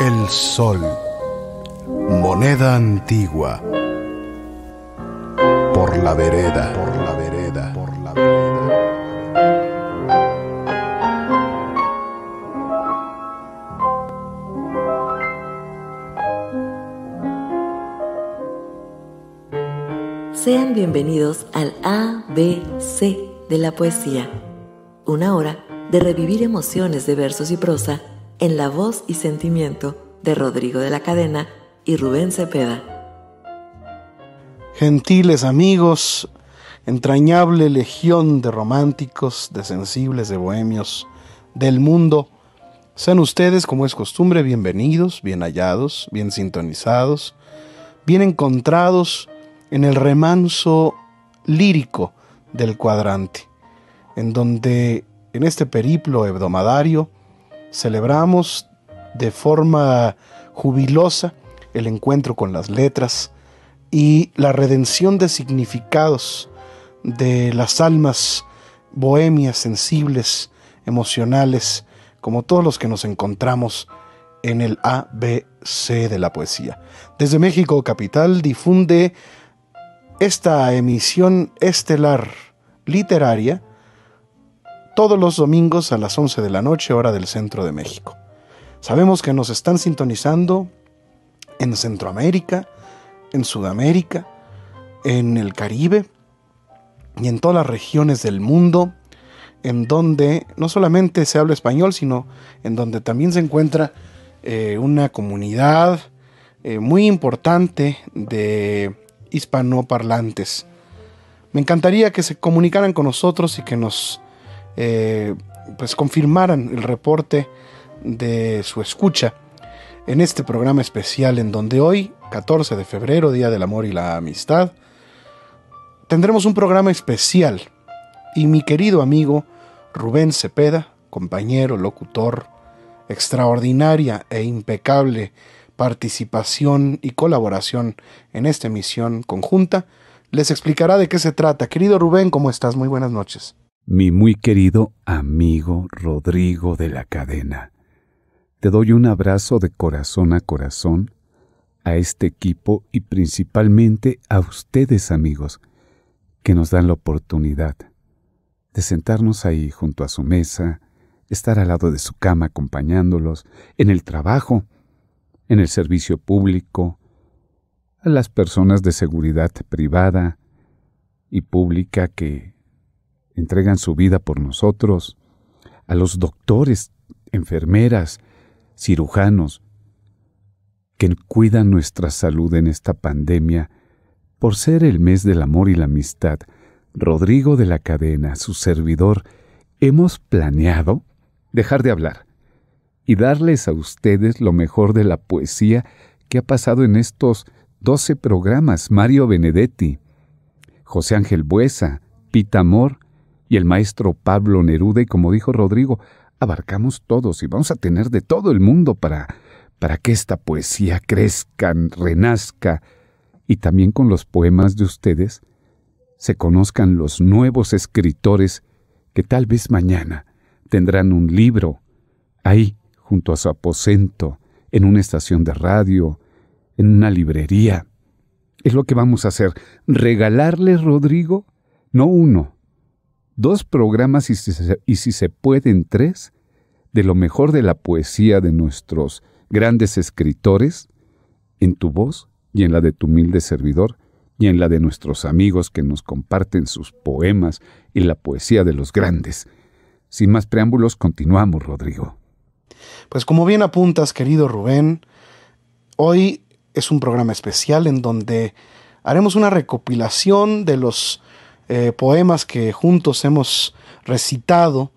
el sol, moneda antigua, por la vereda, por la vereda, por la vereda. Sean bienvenidos al ABC de la poesía, una hora de revivir emociones de versos y prosa en la voz y sentimiento de Rodrigo de la Cadena y Rubén Cepeda. Gentiles amigos, entrañable legión de románticos, de sensibles, de bohemios del mundo, sean ustedes, como es costumbre, bienvenidos, bien hallados, bien sintonizados, bien encontrados en el remanso lírico del cuadrante, en donde en este periplo hebdomadario celebramos de forma jubilosa el encuentro con las letras y la redención de significados de las almas bohemias, sensibles, emocionales, como todos los que nos encontramos en el ABC de la poesía. Desde México Capital difunde esta emisión estelar literaria todos los domingos a las 11 de la noche, hora del centro de México. Sabemos que nos están sintonizando en Centroamérica, en Sudamérica, en el Caribe y en todas las regiones del mundo, en donde no solamente se habla español, sino en donde también se encuentra eh, una comunidad eh, muy importante de hispanoparlantes. Me encantaría que se comunicaran con nosotros y que nos eh, pues confirmaran el reporte de su escucha en este programa especial en donde hoy, 14 de febrero, Día del Amor y la Amistad, tendremos un programa especial y mi querido amigo Rubén Cepeda, compañero, locutor, extraordinaria e impecable participación y colaboración en esta emisión conjunta, les explicará de qué se trata. Querido Rubén, ¿cómo estás? Muy buenas noches. Mi muy querido amigo Rodrigo de la Cadena, te doy un abrazo de corazón a corazón a este equipo y principalmente a ustedes amigos que nos dan la oportunidad de sentarnos ahí junto a su mesa, estar al lado de su cama acompañándolos en el trabajo, en el servicio público, a las personas de seguridad privada y pública que entregan su vida por nosotros, a los doctores, enfermeras, cirujanos, que cuidan nuestra salud en esta pandemia por ser el mes del amor y la amistad. Rodrigo de la Cadena, su servidor, hemos planeado dejar de hablar y darles a ustedes lo mejor de la poesía que ha pasado en estos 12 programas. Mario Benedetti, José Ángel Buesa, Pita Amor y el maestro Pablo Neruda. Y como dijo Rodrigo, abarcamos todos y vamos a tener de todo el mundo para, para que esta poesía crezca, renazca y también con los poemas de ustedes se conozcan los nuevos escritores que tal vez mañana tendrán un libro ahí junto a su aposento, en una estación de radio, en una librería. Es lo que vamos a hacer, regalarle, Rodrigo, no uno, dos programas y si, se, pueden tres, de lo mejor de la poesía de nuestros grandes escritores, en tu voz y en la de tu humilde servidor, y en la de nuestros amigos que nos comparten sus poemas y la poesía de los grandes. Sin más preámbulos, continuamos, Rodrigo. Pues como bien apuntas, querido Rubén, hoy es un programa especial en donde haremos una recopilación de los eh, poemas que juntos hemos recitado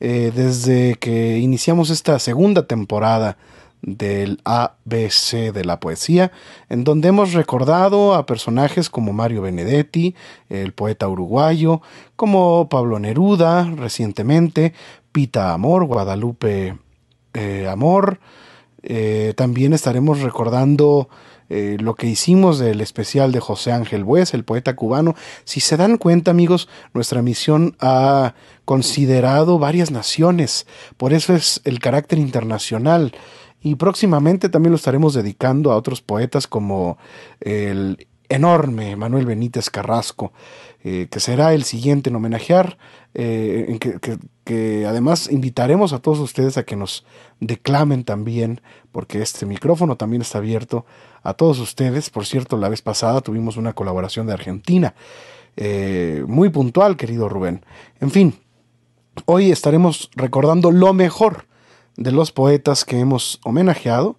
eh, desde que iniciamos esta segunda temporada del ABC de la poesía, en donde hemos recordado a personajes como Mario Benedetti, el poeta uruguayo, como Pablo Neruda recientemente, Pita Amor, Guadalupe eh, Amor. También estaremos recordando eh, lo que hicimos del especial de José Ángel Bues, el poeta cubano. Si se dan cuenta, amigos, nuestra misión ha considerado varias naciones, por eso es el carácter internacional. Y próximamente también lo estaremos dedicando a otros poetas como el enorme Manuel Benítez Carrasco, que será el siguiente en homenajear, en que, que además invitaremos a todos ustedes a que nos declamen también, porque este micrófono también está abierto a todos ustedes. Por cierto, la vez pasada tuvimos una colaboración de Argentina, eh, muy puntual, querido Rubén. En fin, hoy estaremos recordando lo mejor de los poetas que hemos homenajeado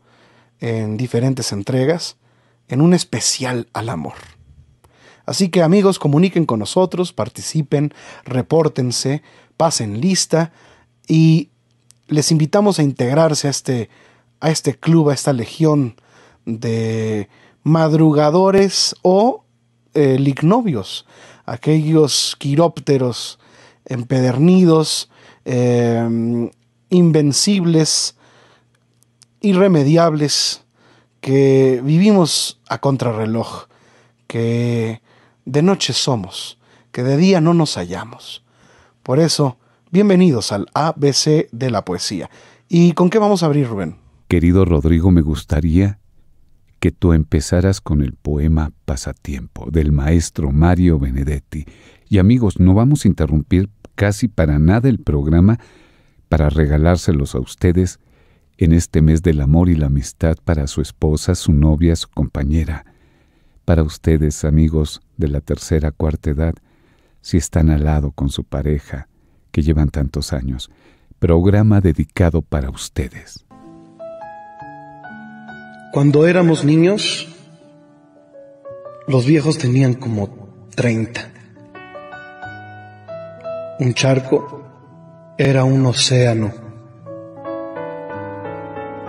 en diferentes entregas, en un especial al amor. Así que amigos, comuniquen con nosotros, participen, repórtense, pasen lista y les invitamos a integrarse a este, a este club, a esta legión de madrugadores o eh, lignovios, aquellos quirópteros empedernidos, em, invencibles, irremediables, que vivimos a contrarreloj, que de noche somos, que de día no nos hallamos. Por eso, bienvenidos al ABC de la poesía. ¿Y con qué vamos a abrir, Rubén? Querido Rodrigo, me gustaría que tú empezaras con el poema Pasatiempo del maestro Mario Benedetti. Y amigos, no vamos a interrumpir casi para nada el programa para regalárselos a ustedes en este mes del amor y la amistad para su esposa, su novia, su compañera. Para ustedes, amigos de la tercera, cuarta edad, si están al lado con su pareja, que llevan tantos años. Programa dedicado para ustedes. Cuando éramos niños, los viejos tenían como 30. Un charco era un océano.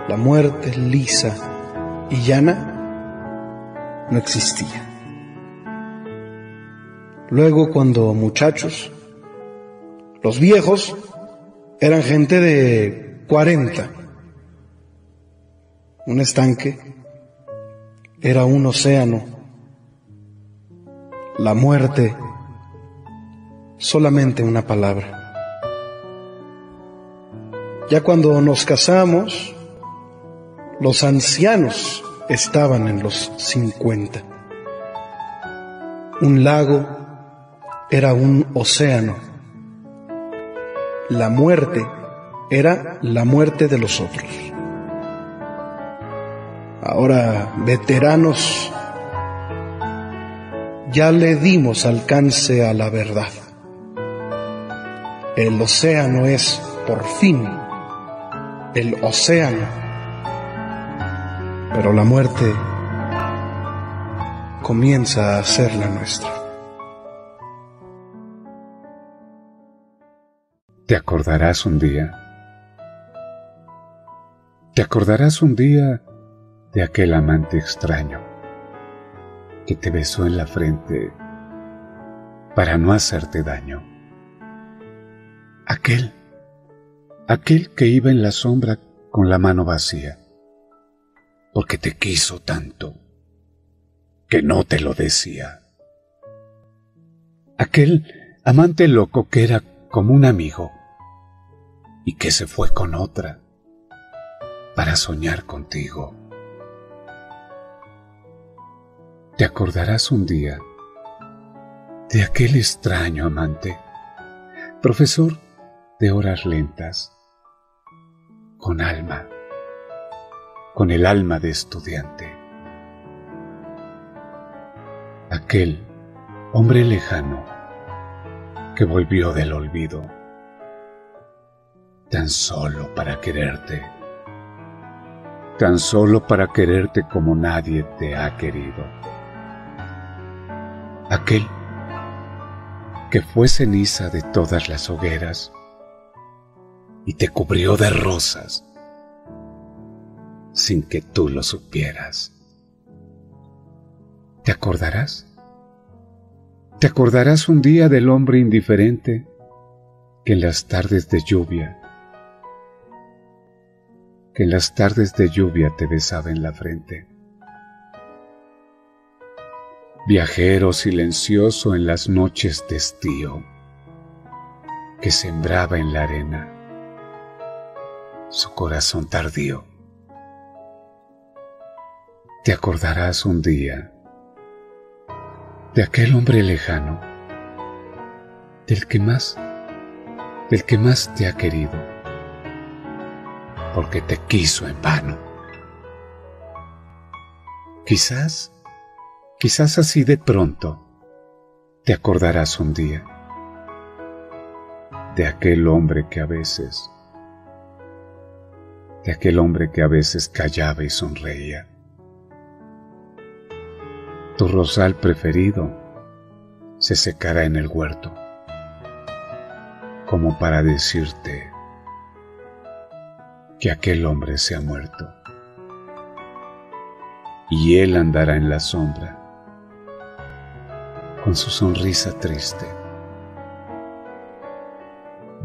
La muerte lisa y llana no existía. Luego cuando muchachos, los viejos eran gente de 40. Un estanque era un océano. La muerte, solamente una palabra. Ya cuando nos casamos, los ancianos estaban en los 50. Un lago era un océano. La muerte era la muerte de los otros. Ahora, veteranos, ya le dimos alcance a la verdad. El océano es, por fin, el océano. Pero la muerte comienza a ser la nuestra. ¿Te acordarás un día? ¿Te acordarás un día de aquel amante extraño que te besó en la frente para no hacerte daño? Aquel, aquel que iba en la sombra con la mano vacía, porque te quiso tanto que no te lo decía. Aquel amante loco que era como un amigo y que se fue con otra para soñar contigo. Te acordarás un día de aquel extraño amante, profesor de horas lentas, con alma, con el alma de estudiante. Aquel hombre lejano que volvió del olvido, tan solo para quererte, tan solo para quererte como nadie te ha querido. Aquel que fue ceniza de todas las hogueras y te cubrió de rosas sin que tú lo supieras. ¿Te acordarás? ¿Te acordarás un día del hombre indiferente que en las tardes de lluvia, que en las tardes de lluvia te besaba en la frente? Viajero silencioso en las noches de estío, que sembraba en la arena su corazón tardío. Te acordarás un día de aquel hombre lejano, del que más, del que más te ha querido, porque te quiso en vano. Quizás, quizás así de pronto, te acordarás un día de aquel hombre que a veces, de aquel hombre que a veces callaba y sonreía tu rosal preferido se secará en el huerto, como para decirte que aquel hombre se ha muerto, y él andará en la sombra, con su sonrisa triste,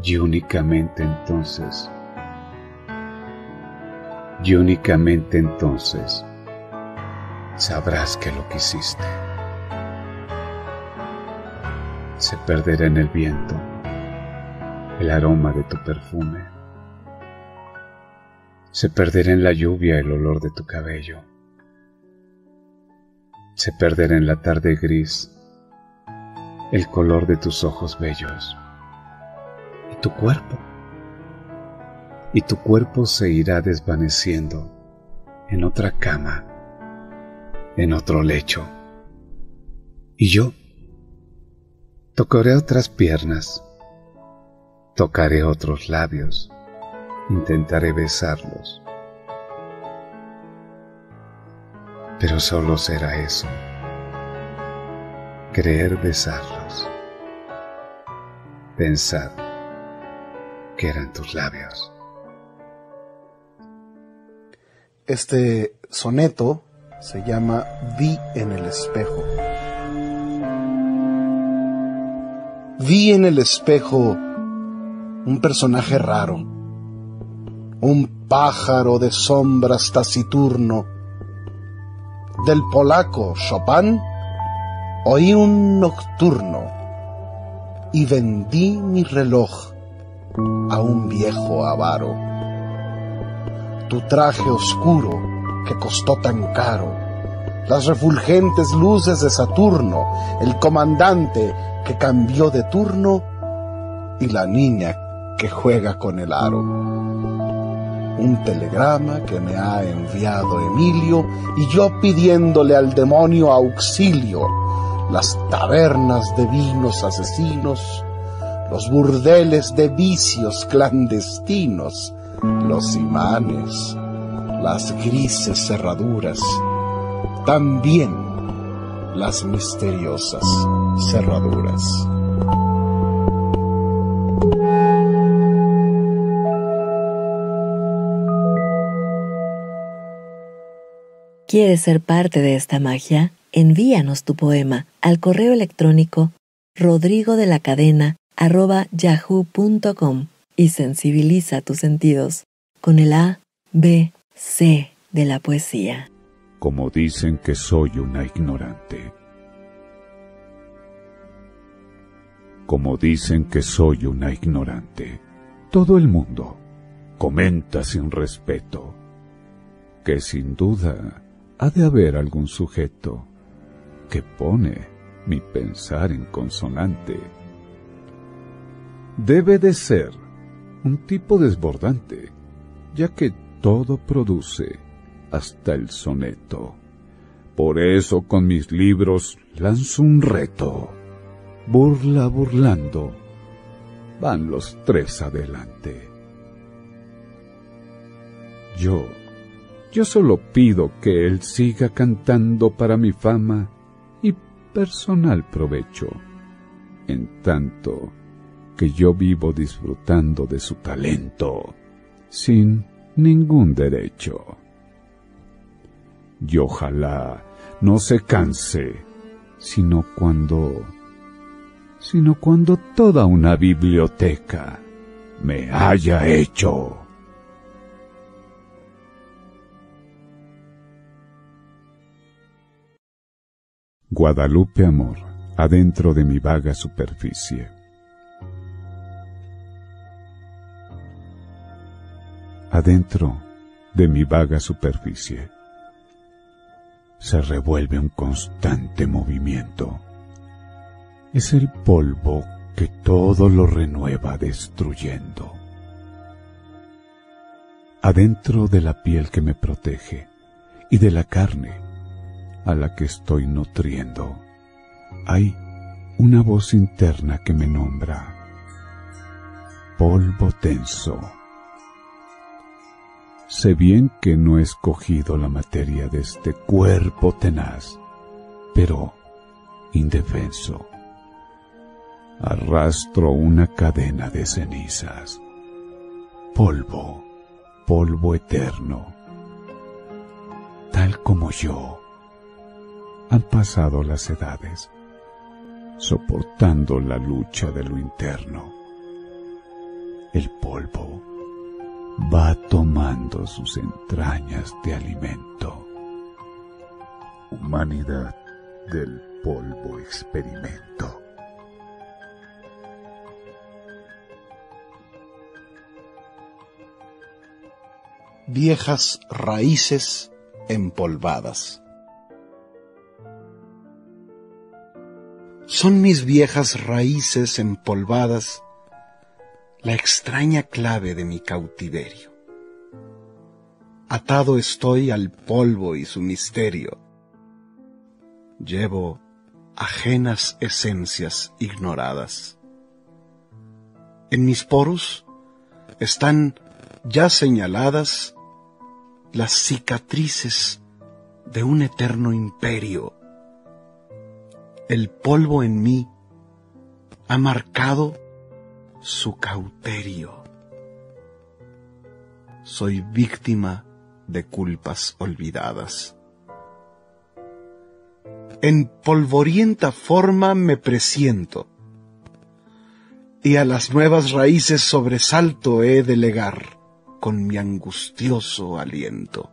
y únicamente entonces, y únicamente entonces, sabrás que lo quisiste. Se perderá en el viento el aroma de tu perfume. Se perderá en la lluvia el olor de tu cabello. Se perderá en la tarde gris el color de tus ojos bellos. Y tu cuerpo. Y tu cuerpo se irá desvaneciendo en otra cama en otro lecho. Y yo tocaré otras piernas, tocaré otros labios, intentaré besarlos. Pero solo será eso, creer besarlos, pensar que eran tus labios. Este soneto se llama Vi en el espejo. Vi en el espejo un personaje raro, un pájaro de sombras taciturno. Del polaco Chopin oí un nocturno y vendí mi reloj a un viejo avaro. Tu traje oscuro que costó tan caro, las refulgentes luces de Saturno, el comandante que cambió de turno y la niña que juega con el aro. Un telegrama que me ha enviado Emilio y yo pidiéndole al demonio auxilio, las tabernas de vinos asesinos, los burdeles de vicios clandestinos, los imanes, las grises cerraduras, también las misteriosas cerraduras. ¿Quieres ser parte de esta magia? Envíanos tu poema al correo electrónico rodrigo de la cadena yahoo.com y sensibiliza tus sentidos con el A, B, C de la poesía. como dicen que soy una ignorante. Como dicen que soy una ignorante. Todo el mundo comenta sin respeto que sin duda ha de haber algún sujeto que pone mi pensar en consonante. Debe de ser un tipo desbordante, ya que todo produce hasta el soneto. Por eso con mis libros lanzo un reto. Burla burlando, van los tres adelante. Yo, yo solo pido que él siga cantando para mi fama y personal provecho, en tanto que yo vivo disfrutando de su talento, sin ningún derecho. Y ojalá no se canse, sino cuando, sino cuando toda una biblioteca me haya hecho. Guadalupe Amor, adentro de mi vaga superficie. Adentro de mi vaga superficie se revuelve un constante movimiento. Es el polvo que todo lo renueva destruyendo. Adentro de la piel que me protege y de la carne a la que estoy nutriendo, hay una voz interna que me nombra polvo tenso. Sé bien que no he escogido la materia de este cuerpo tenaz, pero indefenso. Arrastro una cadena de cenizas. Polvo, polvo eterno. Tal como yo, han pasado las edades, soportando la lucha de lo interno. El polvo va tomando sus entrañas de alimento. Humanidad del polvo experimento. Viejas raíces empolvadas. Son mis viejas raíces empolvadas la extraña clave de mi cautiverio. Atado estoy al polvo y su misterio. Llevo ajenas esencias ignoradas. En mis poros están ya señaladas las cicatrices de un eterno imperio. El polvo en mí ha marcado su cauterio. Soy víctima de culpas olvidadas. En polvorienta forma me presiento, y a las nuevas raíces sobresalto he de legar con mi angustioso aliento.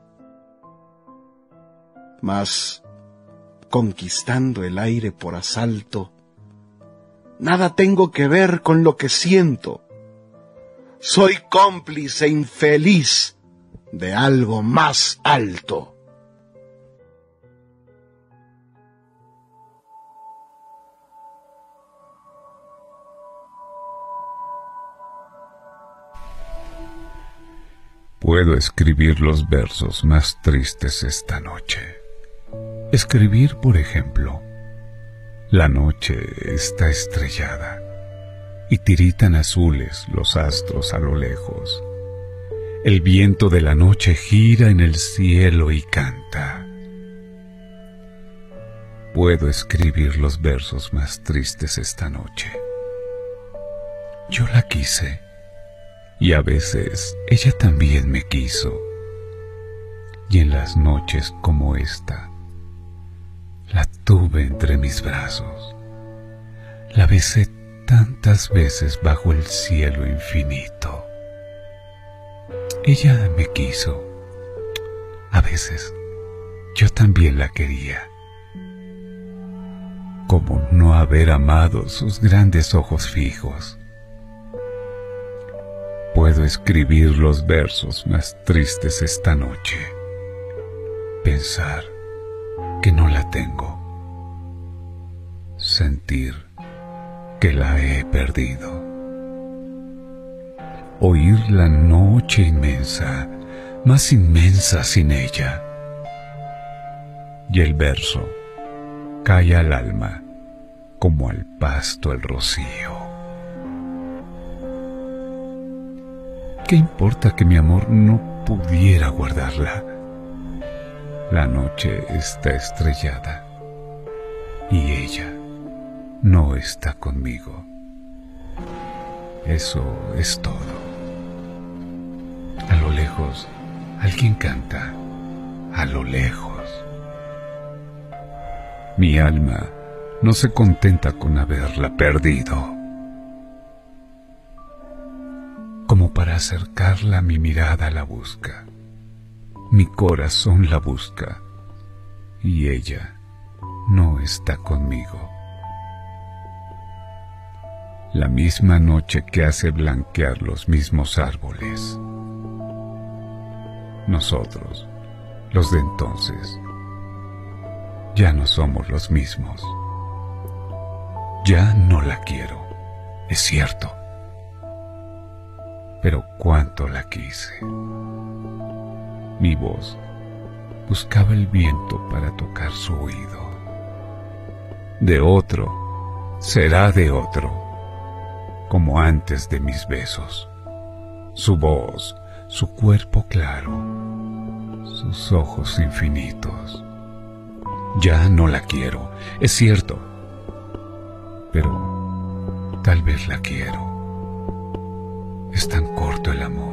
Mas, conquistando el aire por asalto, Nada tengo que ver con lo que siento. Soy cómplice infeliz de algo más alto. Puedo escribir los versos más tristes esta noche. Escribir, por ejemplo, la noche está estrellada y tiritan azules los astros a lo lejos. El viento de la noche gira en el cielo y canta. Puedo escribir los versos más tristes esta noche. Yo la quise y a veces ella también me quiso. Y en las noches como esta, la tuve entre mis brazos. La besé tantas veces bajo el cielo infinito. Ella me quiso, a veces, yo también la quería. Como no haber amado sus grandes ojos fijos. Puedo escribir los versos más tristes esta noche. Pensar que no la tengo. Sentir que la he perdido. Oír la noche inmensa, más inmensa sin ella. Y el verso cae al alma como al pasto el rocío. ¿Qué importa que mi amor no pudiera guardarla? La noche está estrellada y ella no está conmigo. Eso es todo. A lo lejos, alguien canta. A lo lejos. Mi alma no se contenta con haberla perdido. Como para acercarla mi mirada la busca. Mi corazón la busca. Y ella no está conmigo. La misma noche que hace blanquear los mismos árboles. Nosotros, los de entonces, ya no somos los mismos. Ya no la quiero, es cierto. Pero cuánto la quise. Mi voz buscaba el viento para tocar su oído. De otro, será de otro, como antes de mis besos. Su voz, su cuerpo claro, sus ojos infinitos. Ya no la quiero, es cierto, pero tal vez la quiero. Es tan corto el amor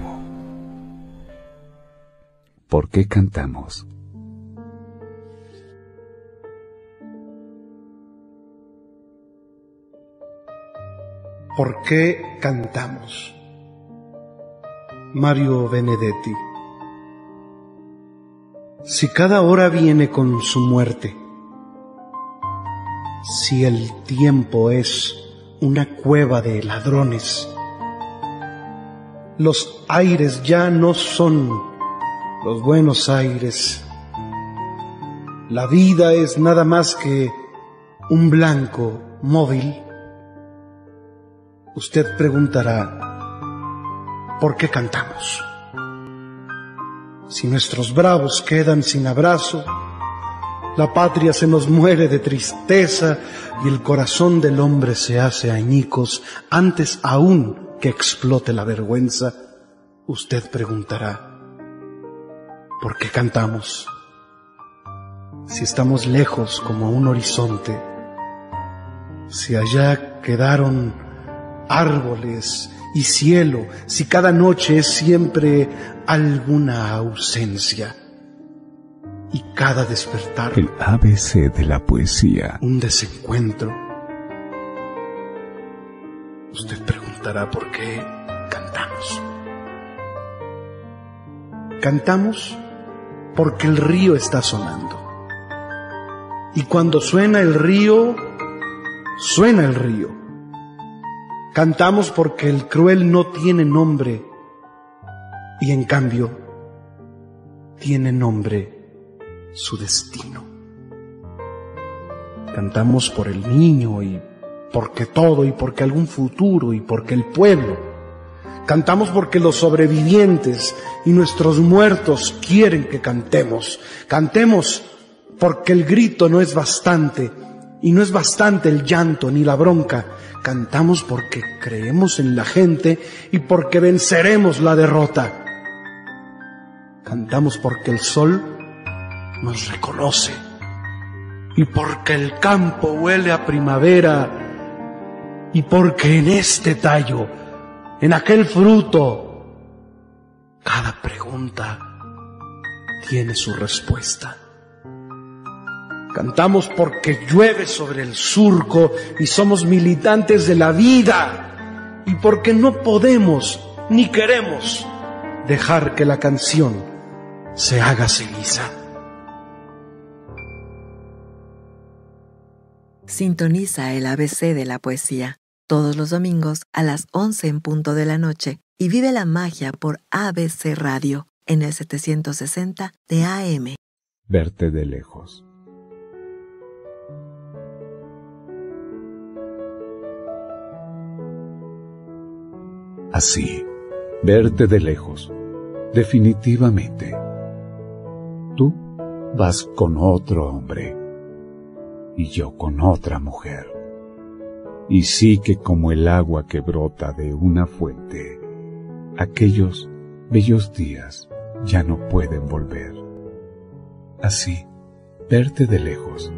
¿Por qué cantamos? ¿Por qué cantamos? Mario Benedetti. Si cada hora viene con su muerte, si el tiempo es una cueva de ladrones, los aires ya no son los buenos aires, la vida es nada más que un blanco móvil, usted preguntará, ¿por qué cantamos? Si nuestros bravos quedan sin abrazo, la patria se nos muere de tristeza y el corazón del hombre se hace añicos antes aún que explote la vergüenza, usted preguntará, ¿por qué cantamos? Si estamos lejos como un horizonte, si allá quedaron árboles y cielo, si cada noche es siempre alguna ausencia y cada despertar El ABC de la poesía. un desencuentro. Usted preguntará por qué cantamos. Cantamos porque el río está sonando. Y cuando suena el río, suena el río. Cantamos porque el cruel no tiene nombre y en cambio tiene nombre su destino. Cantamos por el niño y porque todo y porque algún futuro y porque el pueblo. Cantamos porque los sobrevivientes y nuestros muertos quieren que cantemos. Cantemos porque el grito no es bastante y no es bastante el llanto ni la bronca. Cantamos porque creemos en la gente y porque venceremos la derrota. Cantamos porque el sol nos reconoce. Y porque el campo huele a primavera, y porque en este tallo, en aquel fruto, cada pregunta tiene su respuesta. Cantamos porque llueve sobre el surco y somos militantes de la vida y porque no podemos ni queremos dejar que la canción se haga ceniza. Sintoniza el ABC de la poesía todos los domingos a las 11 en punto de la noche y vive la magia por ABC Radio en el 760 de AM. Verte de lejos. Así, verte de lejos, definitivamente. Tú vas con otro hombre y yo con otra mujer. Y sí que como el agua que brota de una fuente, aquellos bellos días ya no pueden volver. Así, verte de lejos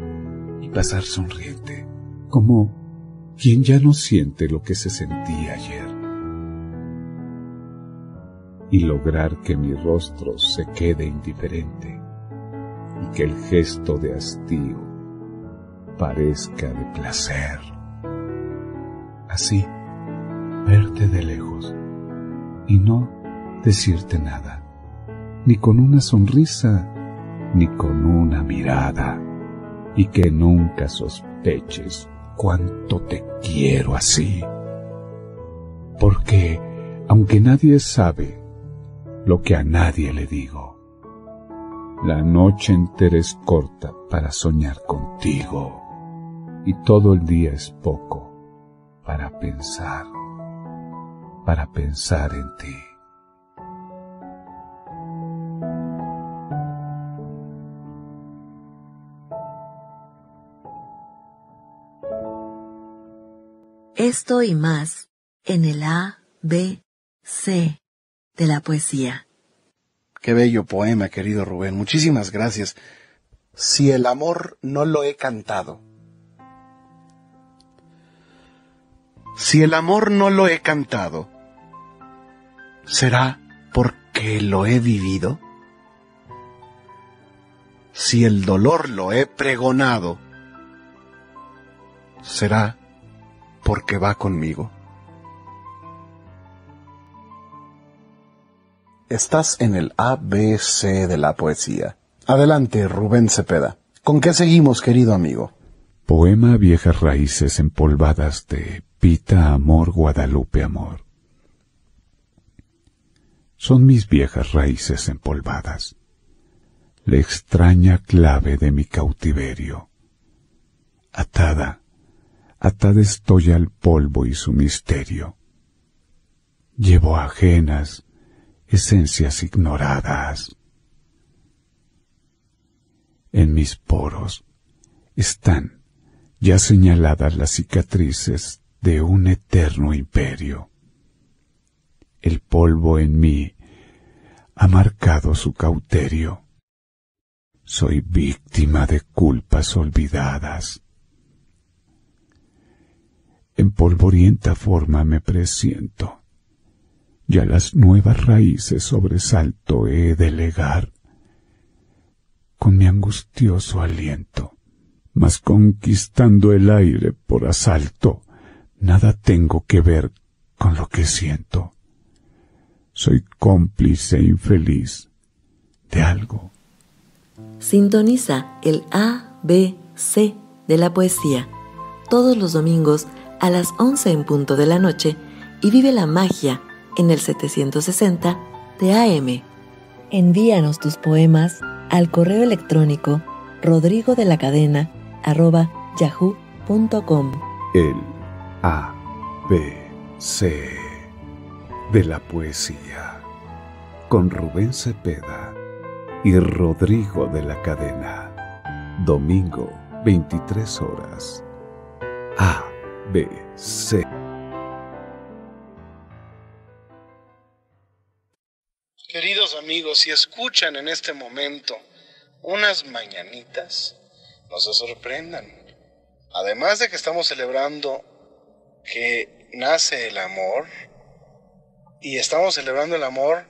y pasar sonriente, como quien ya no siente lo que se sentía ayer. Y lograr que mi rostro se quede indiferente y que el gesto de hastío parezca de placer. Así, verte de lejos y no decirte nada, ni con una sonrisa, ni con una mirada, y que nunca sospeches cuánto te quiero así. Porque, aunque nadie sabe lo que a nadie le digo, la noche entera es corta para soñar contigo, y todo el día es poco para pensar, para pensar en ti. Esto y más en el A, B, C de la poesía. Qué bello poema, querido Rubén. Muchísimas gracias. Si el amor no lo he cantado. Si el amor no lo he cantado, ¿será porque lo he vivido? Si el dolor lo he pregonado, ¿será porque va conmigo? Estás en el ABC de la poesía. Adelante, Rubén Cepeda. ¿Con qué seguimos, querido amigo? Poema Viejas Raíces Empolvadas de Pita Amor Guadalupe Amor. Son mis viejas raíces empolvadas, la extraña clave de mi cautiverio. Atada, atada estoy al polvo y su misterio. Llevo ajenas, esencias ignoradas. En mis poros están ya señaladas las cicatrices de un eterno imperio. El polvo en mí ha marcado su cauterio. Soy víctima de culpas olvidadas. En polvorienta forma me presiento. Ya las nuevas raíces sobresalto he de legar con mi angustioso aliento, mas conquistando el aire por asalto, nada tengo que ver con lo que siento. Soy cómplice infeliz de algo. Sintoniza el A, B, C de la poesía todos los domingos a las 11 en punto de la noche y vive la magia en el 760 de AM. Envíanos tus poemas al correo electrónico rodrigo de la cadena arroba yahoo.com. El A, B, C de la poesía con Rubén Cepeda y Rodrigo de la cadena. Domingo, 23 horas. A, B, C. Queridos amigos, si escuchan en este momento unas mañanitas nos sorprendan. Además de que estamos celebrando que nace el amor y estamos celebrando el amor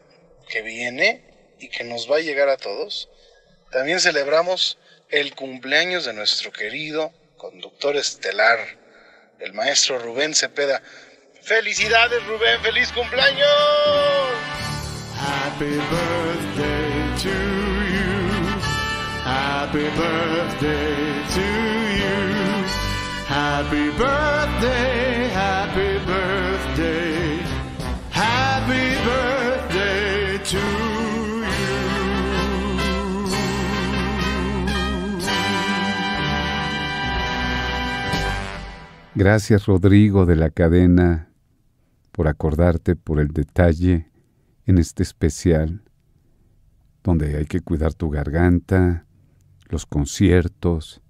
que viene y que nos va a llegar a todos, también celebramos el cumpleaños de nuestro querido conductor estelar, el maestro Rubén Cepeda. ¡Felicidades Rubén! ¡Feliz cumpleaños! Happy birthday to you. Happy birthday to you. Happy birthday, Gracias Rodrigo de la cadena por acordarte por el detalle en este especial donde hay que cuidar tu garganta, los conciertos,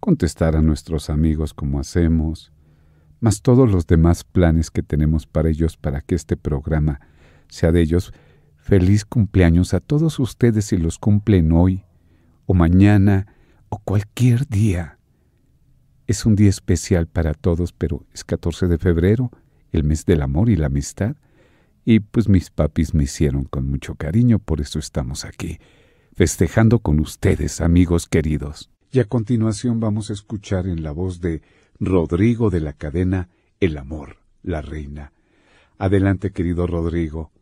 contestar a nuestros amigos como hacemos, más todos los demás planes que tenemos para ellos para que este programa sea de ellos. Feliz cumpleaños a todos ustedes si los cumplen hoy o mañana o cualquier día. Es un día especial para todos, pero es 14 de febrero, el mes del amor y la amistad. Y pues mis papis me hicieron con mucho cariño, por eso estamos aquí, festejando con ustedes, amigos queridos. Y a continuación vamos a escuchar en la voz de Rodrigo de la cadena El Amor, la Reina. Adelante, querido Rodrigo.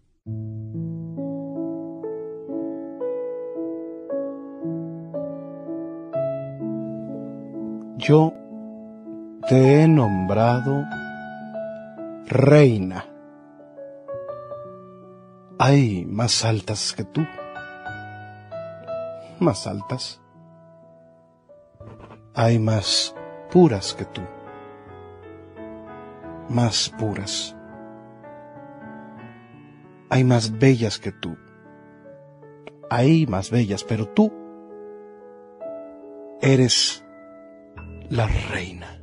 Yo te he nombrado reina. Hay más altas que tú. Más altas. Hay más puras que tú. Más puras. Hay más bellas que tú. Hay más bellas, pero tú eres la reina.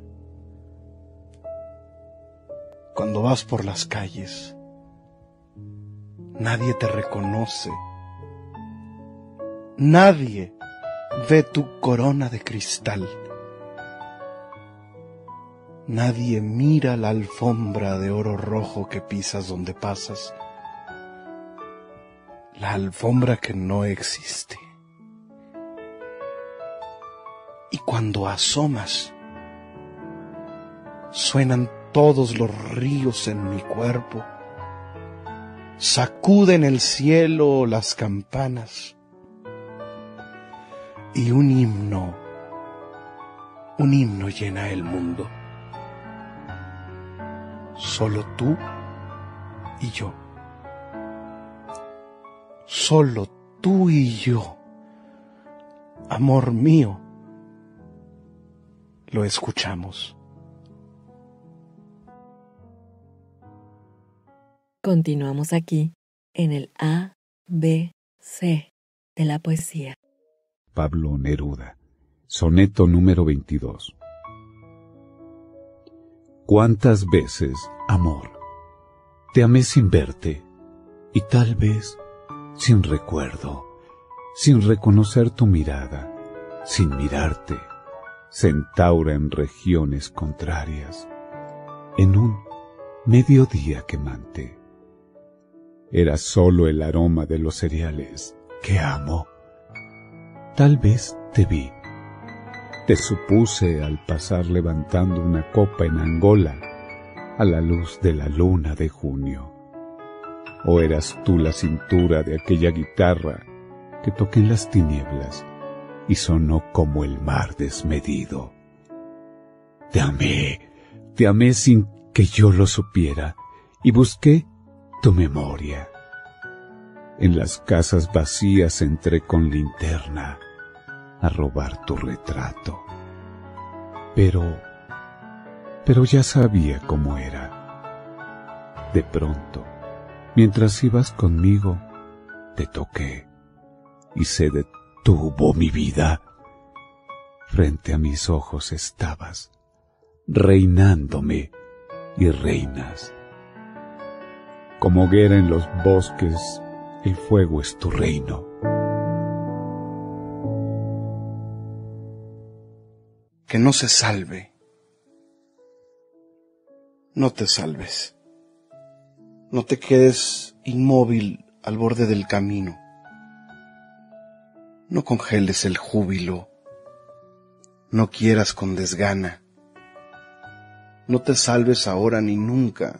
Cuando vas por las calles, nadie te reconoce. Nadie ve tu corona de cristal. Nadie mira la alfombra de oro rojo que pisas donde pasas. La alfombra que no existe. Y cuando asomas, suenan todos los ríos en mi cuerpo, sacuden el cielo las campanas y un himno, un himno llena el mundo. Solo tú y yo. Solo tú y yo. Amor mío lo escuchamos. Continuamos aquí en el A, B, C de la poesía. Pablo Neruda, soneto número 22. ¿Cuántas veces, amor, te amé sin verte y tal vez sin recuerdo, sin reconocer tu mirada, sin mirarte? centaura en regiones contrarias, en un mediodía quemante. Era solo el aroma de los cereales que amo. Tal vez te vi. Te supuse al pasar levantando una copa en Angola a la luz de la luna de junio. ¿O eras tú la cintura de aquella guitarra que toqué en las tinieblas y sonó como el mar desmedido. Te amé, te amé sin que yo lo supiera y busqué tu memoria. En las casas vacías entré con linterna a robar tu retrato. Pero, pero ya sabía cómo era. De pronto, mientras ibas conmigo, te toqué y se tuvo mi vida. Frente a mis ojos estabas, reinándome y reinas. Como hoguera en los bosques, el fuego es tu reino. que no se salve. No te salves. No te quedes inmóvil al borde del camino. No congeles el júbilo. No quieras con desgana. No te salves ahora ni nunca.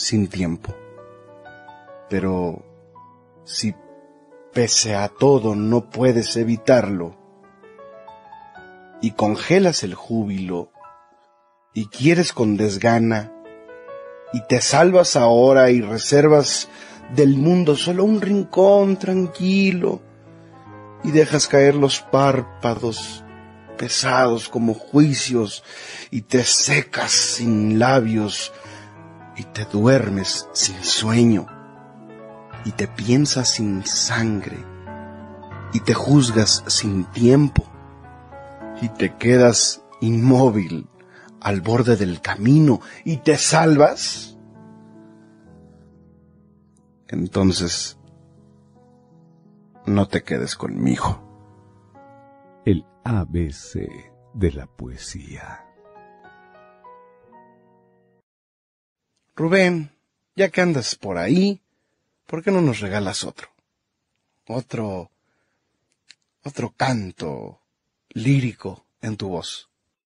sin tiempo. Pero si pese a todo no puedes evitarlo y congelas el júbilo y quieres con desgana y te salvas ahora y reservas del mundo solo un rincón tranquilo y dejas caer los párpados pesados como juicios y te secas sin labios y te duermes sin sueño y te piensas sin sangre y te juzgas sin tiempo y te quedas inmóvil al borde del camino y te salvas, entonces no te quedes conmigo. El ABC de la poesía. Rubén, ya que andas por ahí, ¿por qué no nos regalas otro? Otro, otro canto lírico en tu voz.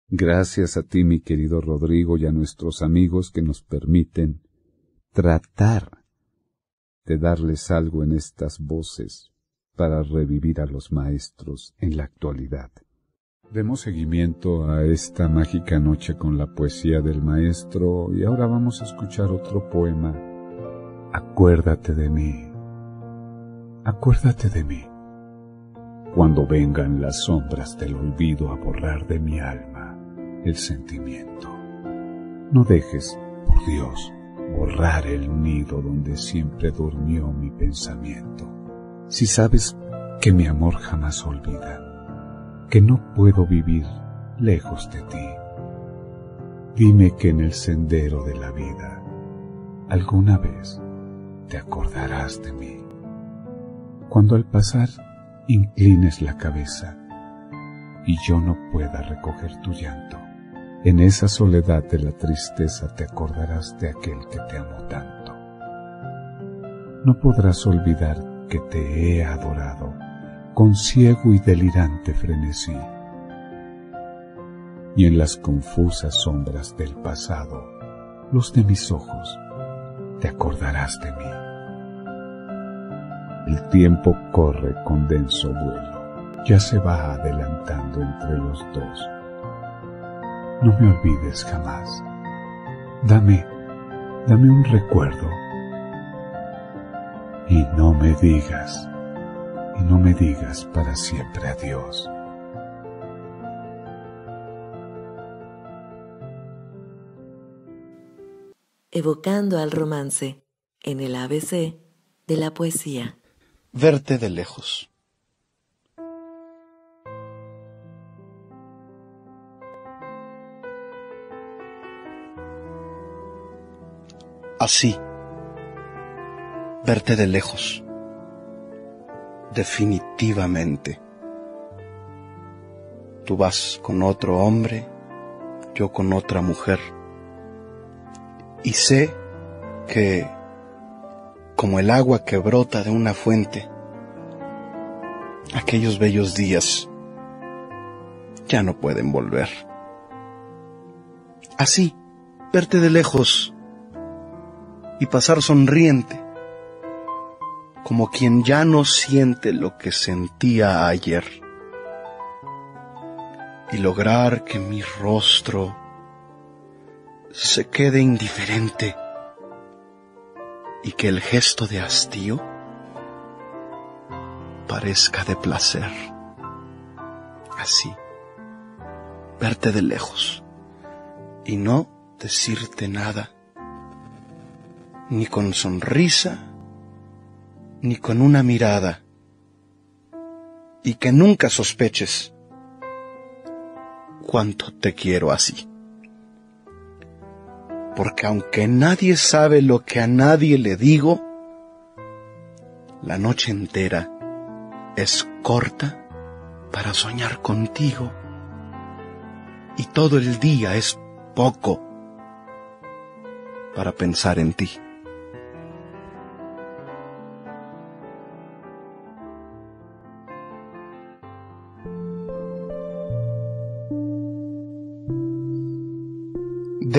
Gracias a ti, mi querido Rodrigo, y a nuestros amigos que nos permiten tratar de darles algo en estas voces para revivir a los maestros en la actualidad. Demos seguimiento a esta mágica noche con la poesía del maestro y ahora vamos a escuchar otro poema. Acuérdate de mí. Acuérdate de mí. Cuando vengan las sombras del olvido a borrar de mi alma el sentimiento. No dejes, por Dios, borrar el nido donde siempre durmió mi pensamiento. Si sabes que mi amor jamás olvida, que no puedo vivir lejos de ti, dime que en el sendero de la vida alguna vez te acordarás de mí. Cuando al pasar inclines la cabeza y yo no pueda recoger tu llanto, en esa soledad de la tristeza te acordarás de aquel que te amó tanto. No podrás olvidar que te he adorado con ciego y delirante frenesí. Y en las confusas sombras del pasado, luz de mis ojos, te acordarás de mí. El tiempo corre con denso vuelo, ya se va adelantando entre los dos. No me olvides jamás. Dame, dame un recuerdo y no me digas, no me digas para siempre adiós. Evocando al romance en el ABC de la poesía. Verte de lejos. Así verte de lejos. Definitivamente. Tú vas con otro hombre, yo con otra mujer. Y sé que, como el agua que brota de una fuente, aquellos bellos días ya no pueden volver. Así, verte de lejos y pasar sonriente como quien ya no siente lo que sentía ayer, y lograr que mi rostro se quede indiferente y que el gesto de hastío parezca de placer. Así, verte de lejos y no decirte nada, ni con sonrisa, ni con una mirada, y que nunca sospeches cuánto te quiero así. Porque aunque nadie sabe lo que a nadie le digo, la noche entera es corta para soñar contigo y todo el día es poco para pensar en ti.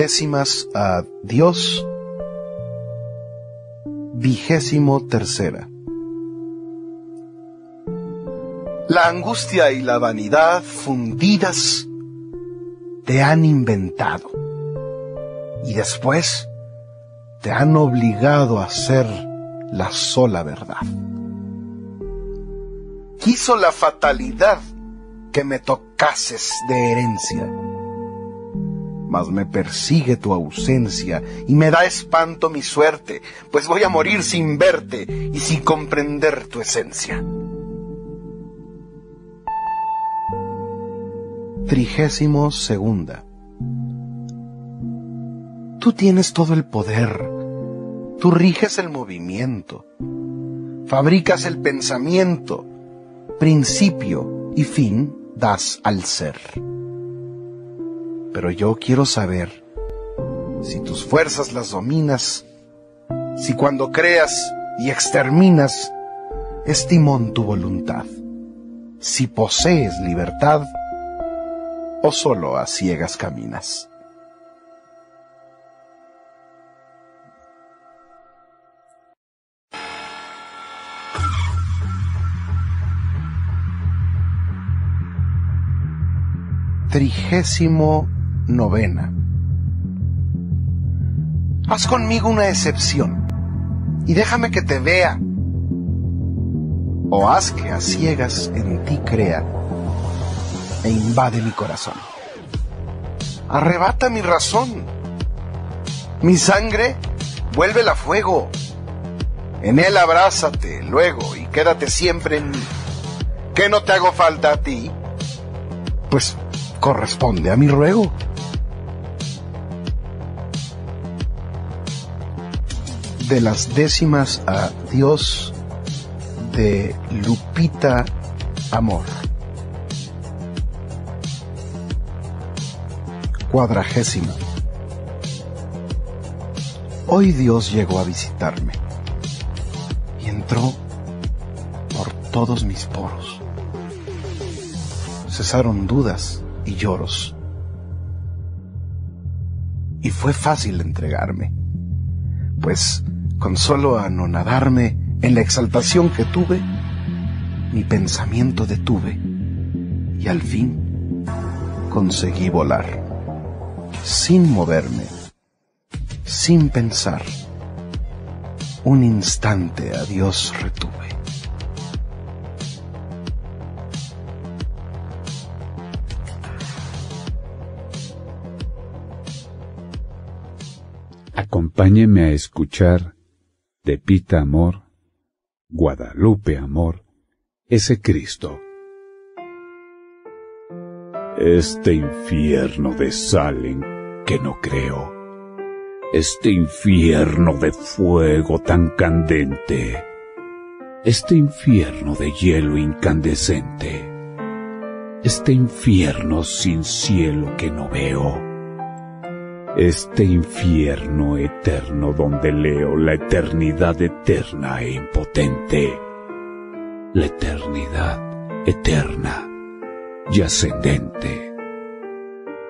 Décimas a Dios, vigésimo tercera. La angustia y la vanidad fundidas te han inventado y después te han obligado a ser la sola verdad. Quiso la fatalidad que me tocases de herencia, mas me persigue tu ausencia y me da espanto mi suerte, pues voy a morir sin verte y sin comprender tu esencia. Trigésimo segunda. Tú tienes todo el poder. Tú riges el movimiento. Fabricas el pensamiento. Principio y fin das al ser. Pero yo quiero saber si tus fuerzas las dominas, si cuando creas y exterminas es timón tu voluntad, si posees libertad o solo a ciegas caminas. Trigésimo novena. Haz conmigo una excepción y déjame que te vea. O haz que a ciegas en ti crea e invade mi corazón. Arrebata mi razón. Mi sangre, vuélvela fuego. En él abrázate luego y quédate siempre en mí. ¿Qué no te hago falta a ti? Pues corresponde a mi ruego. De las décimas a Dios de Lupita Amor. Cuadragésima. Hoy Dios llegó a visitarme y entró por todos mis poros. Cesaron dudas y lloros. Y fue fácil entregarme, pues con solo anonadarme en la exaltación que tuve, mi pensamiento detuve y al fin conseguí volar, sin moverme, sin pensar. Un instante a Dios retuve. Acompáñeme a escuchar Tepita Amor, Guadalupe Amor, ese Cristo. Este infierno de sal en que no creo, este infierno de fuego tan candente, este infierno de hielo incandescente, este infierno sin cielo que no veo este infierno eterno donde leo la eternidad eterna e impotente, la eternidad eterna y ascendente,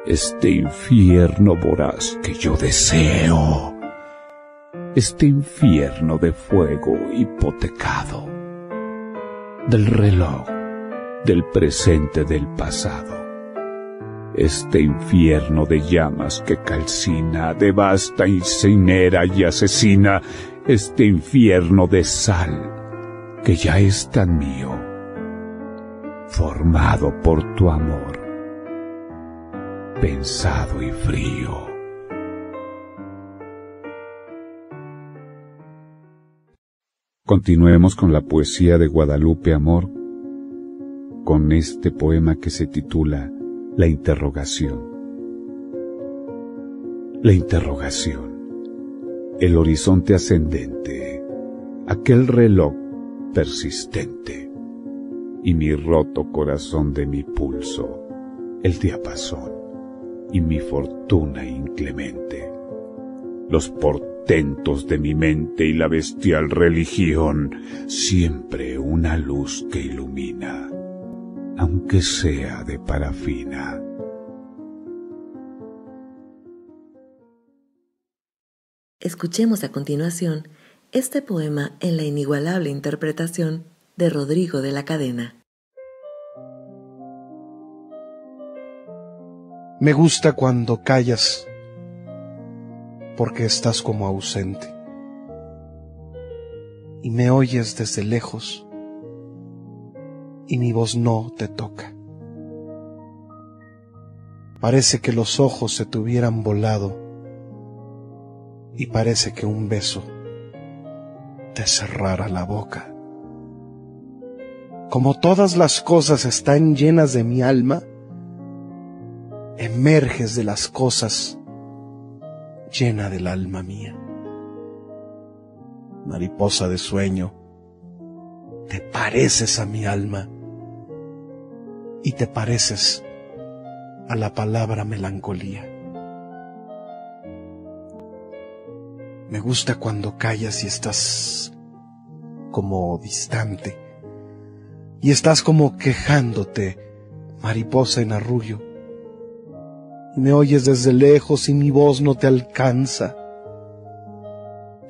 este infierno voraz que yo deseo, este infierno de fuego hipotecado, del reloj, del presente del pasado este infierno de llamas que calcina, devasta, incinera y asesina, este infierno de sal que ya es tan mío, formado por tu amor. pensado y frío. Continuemos con la poesía de Guadalupe Amor, con este poema que se titula La interrogación. La interrogación, el horizonte ascendente, aquel reloj persistente. Y mi roto corazón de mi pulso, el diapasón. Y mi fortuna inclemente, los portentos de mi mente y la bestial religión, siempre una luz que ilumina, aunque sea de parafina. Escuchemos a continuación este poema en la inigualable interpretación de Rodrigo de la Cadena. Me gusta cuando callas porque estás como ausente y me oyes desde lejos y mi voz no te toca. Parece que los ojos se te hubieran volado y parece que un beso te cerrara la boca. Como todas las cosas están llenas de mi alma, emerges de las cosas llena del alma mía. Mariposa de sueño, te pareces a mi alma y te pareces a la palabra melancolía. Me gusta cuando callas y estás como distante. Y estás como quejándote, mariposa en arrullo. Y me oyes desde lejos y mi voz no te alcanza.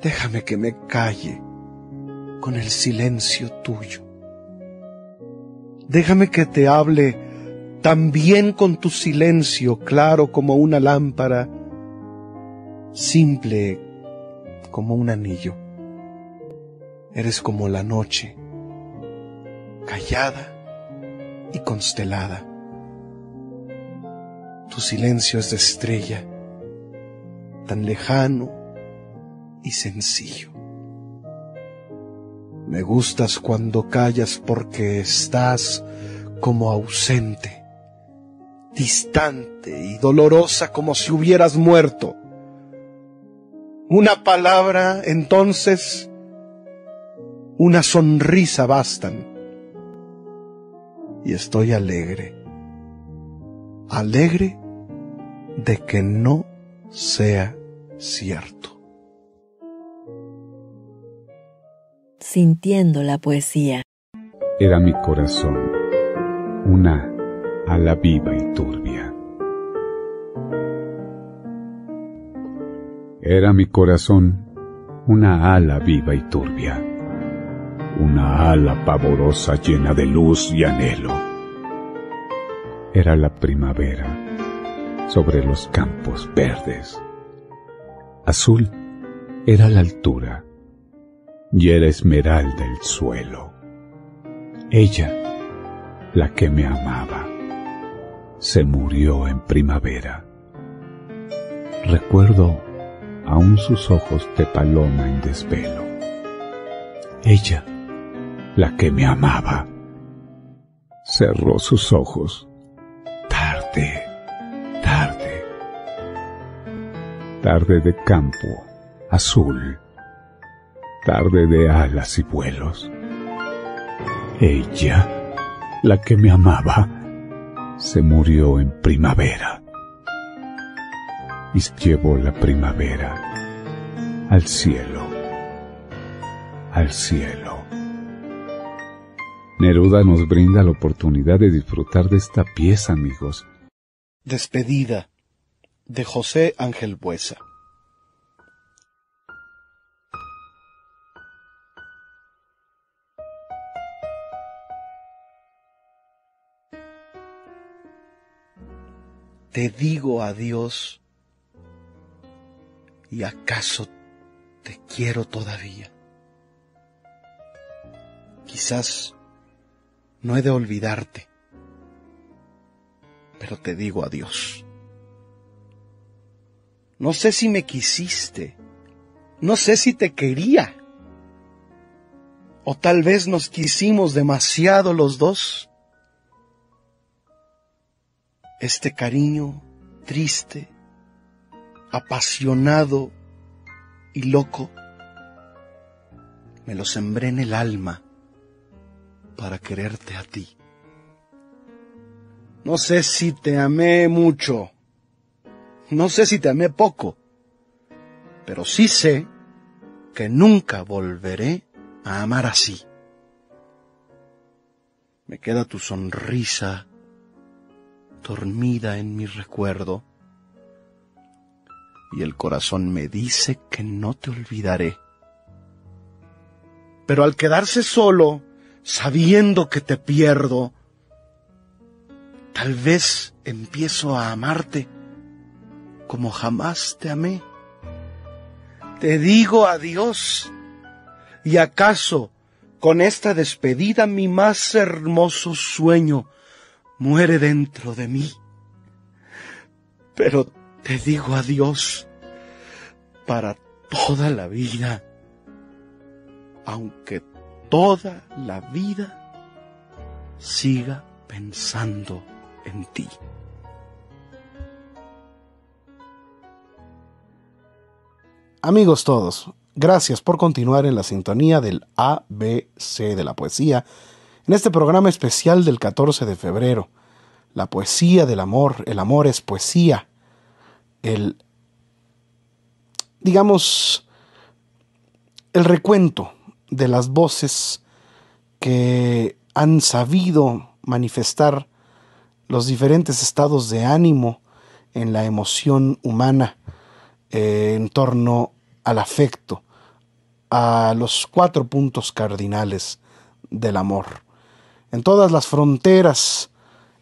Déjame que me calle con el silencio tuyo. Déjame que te hable también con tu silencio claro como una lámpara, simple como un anillo. Eres como la noche, callada y constelada. Tu silencio es de estrella, tan lejano y sencillo. Me gustas cuando callas porque estás como ausente, distante y dolorosa como si hubieras muerto. Una palabra, entonces, una sonrisa bastan. Y estoy alegre, alegre de que no sea cierto. Sintiendo la poesía. Era mi corazón, una ala viva y turbia. Era mi corazón una ala viva y turbia, una ala pavorosa llena de luz y anhelo. Era la primavera sobre los campos verdes. Azul era la altura y era esmeralda el suelo. Ella, la que me amaba, se murió en primavera. Recuerdo aún sus ojos de paloma en desvelo. Ella, la que me amaba, cerró sus ojos. Tarde, tarde. Tarde de campo, azul. Tarde de alas y vuelos. Ella, la que me amaba, se murió en primavera y llevó la primavera al cielo, al cielo. Neruda nos brinda la oportunidad de disfrutar de esta pieza, amigos. Despedida de José Ángel Buesa. Te digo adiós ¿Y acaso te quiero todavía? Quizás no he de olvidarte, pero te digo adiós. No sé si me quisiste. No sé si te quería. O tal vez nos quisimos demasiado los dos. Este cariño triste, apasionado y loco, me lo sembré en el alma para quererte a ti. No sé si te amé mucho, no sé si te amé poco, pero sí sé que nunca volveré a amar así. Me queda tu sonrisa dormida en mi recuerdo y el corazón me dice que no te olvidaré. Pero al quedarse solo, sabiendo que te pierdo, tal vez empiezo a amarte como jamás te amé. Te digo adiós. ¿Y acaso con esta despedida mi más hermoso sueño muere dentro de mí? Pero te digo adiós para toda la vida, aunque toda la vida siga pensando en ti. Amigos todos, gracias por continuar en la sintonía del ABC de la poesía, en este programa especial del 14 de febrero. La poesía del amor, el amor es poesía, el, digamos, el recuento de las voces que han sabido manifestar los diferentes estados de ánimo en la emoción humana eh, en torno al afecto, a los cuatro puntos cardinales del amor. En todas las fronteras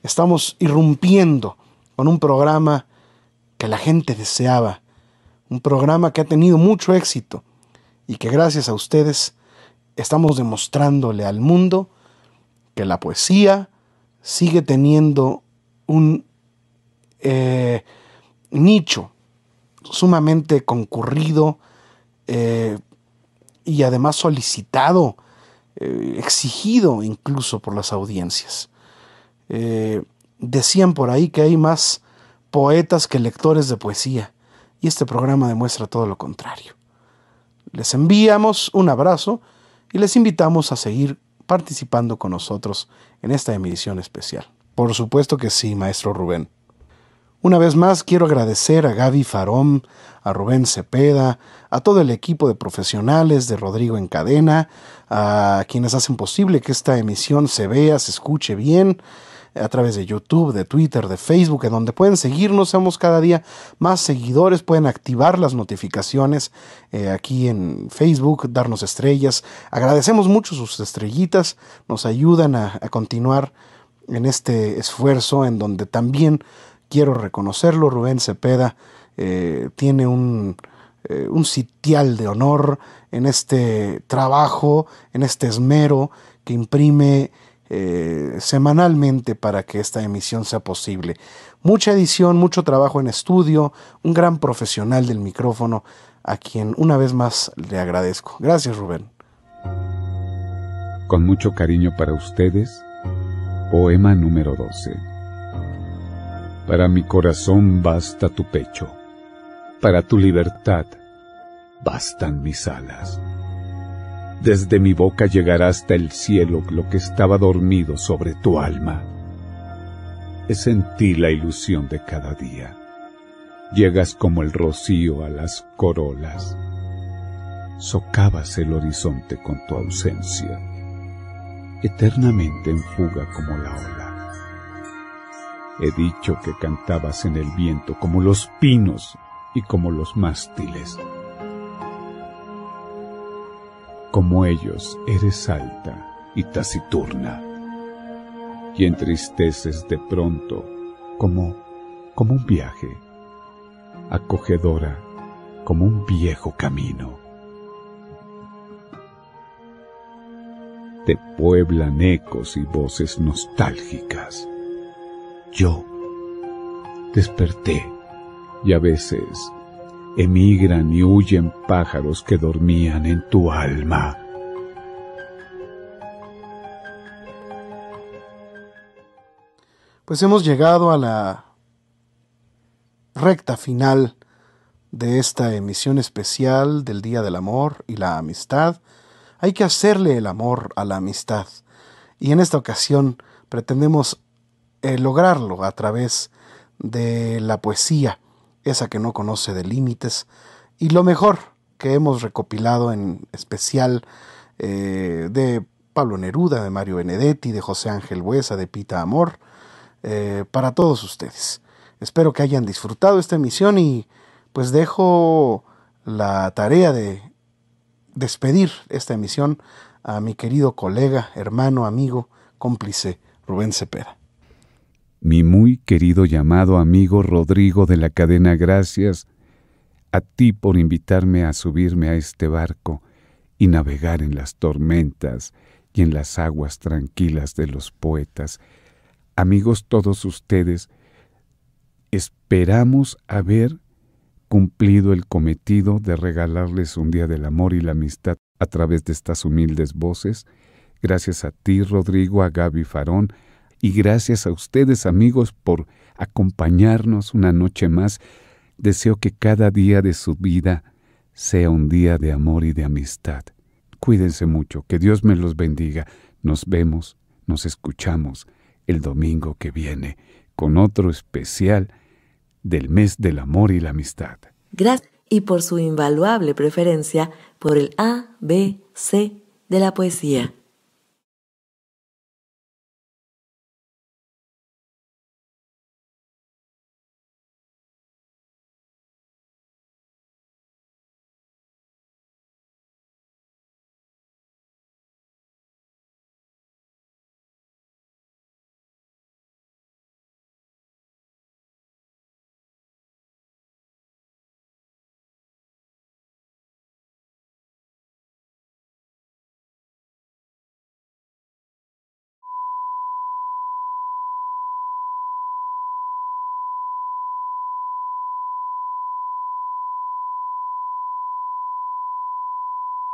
estamos irrumpiendo con un programa que la gente deseaba, un programa que ha tenido mucho éxito y que gracias a ustedes estamos demostrándole al mundo que la poesía sigue teniendo un eh, nicho sumamente concurrido eh, y además solicitado, eh, exigido incluso por las audiencias. decían por ahí que hay más poetas que lectores de poesía, y este programa demuestra todo lo contrario. Les enviamos un abrazo y les invitamos a seguir participando con nosotros en esta emisión especial. Por supuesto que sí, maestro Rubén. Una vez más quiero agradecer a Gaby Farón, a Rubén Cepeda, a todo el equipo de profesionales de Rodrigo en Cadena, a quienes hacen posible que esta emisión se vea, se escuche bien, a través de YouTube, de Twitter, de Facebook, en donde pueden seguirnos, somos cada día más seguidores, pueden activar las notificaciones eh, aquí en Facebook, darnos estrellas. Agradecemos mucho sus estrellitas, nos ayudan a, continuar en este esfuerzo en donde también quiero reconocerlo, Rubén Cepeda eh, tiene un, eh, un sitial de honor en este trabajo, en este esmero que imprime eh, semanalmente para que esta emisión sea posible. Mucha edición, mucho trabajo en estudio, un gran profesional del micrófono, a quien una vez más le agradezco. Gracias, Rubén. Con mucho cariño para ustedes, poema número 12. Para mi corazón basta tu pecho, para tu libertad bastan mis alas. Desde mi boca llegará hasta el cielo lo que estaba dormido sobre tu alma. Es en ti la ilusión de cada día. Llegas como el rocío a las corolas. Socavas el horizonte con tu ausencia, eternamente en fuga como la ola. He dicho que cantabas en el viento como los pinos y como los mástiles como ellos eres alta y taciturna, y entristeces de pronto como, como un viaje, acogedora como un viejo camino. Te pueblan ecos y voces nostálgicas. Yo desperté y a veces emigran y huyen pájaros que dormían en tu alma. Pues hemos llegado a la recta final de esta emisión especial del Día del Amor y la Amistad. Hay que hacerle el amor a la amistad. Y en esta ocasión pretendemos eh, lograrlo a través de la poesía, esa que no conoce de límites, y lo mejor que hemos recopilado en especial eh, de Pablo Neruda, de Mario Benedetti, de José Ángel Buesa, de Pita Amor, eh, para todos ustedes. Espero que hayan disfrutado esta emisión y pues dejo la tarea de despedir esta emisión a mi querido colega, hermano, amigo, cómplice Rubén Cepeda. Mi muy querido llamado amigo Rodrigo de la cadena Gracias, a ti por invitarme a subirme a este barco y navegar en las tormentas y en las aguas tranquilas de los poetas. Amigos todos ustedes, esperamos haber cumplido el cometido de regalarles un día del amor y la amistad a través de estas humildes voces. Gracias a ti, Rodrigo, a Gaby Farón, y gracias a ustedes, amigos, por acompañarnos una noche más. Deseo que cada día de su vida sea un día de amor y de amistad. Cuídense mucho, que Dios me los bendiga. Nos vemos, nos escuchamos el domingo que viene con otro especial del mes del amor y la amistad. Gracias y por su invaluable preferencia por el A, B, C de la poesía.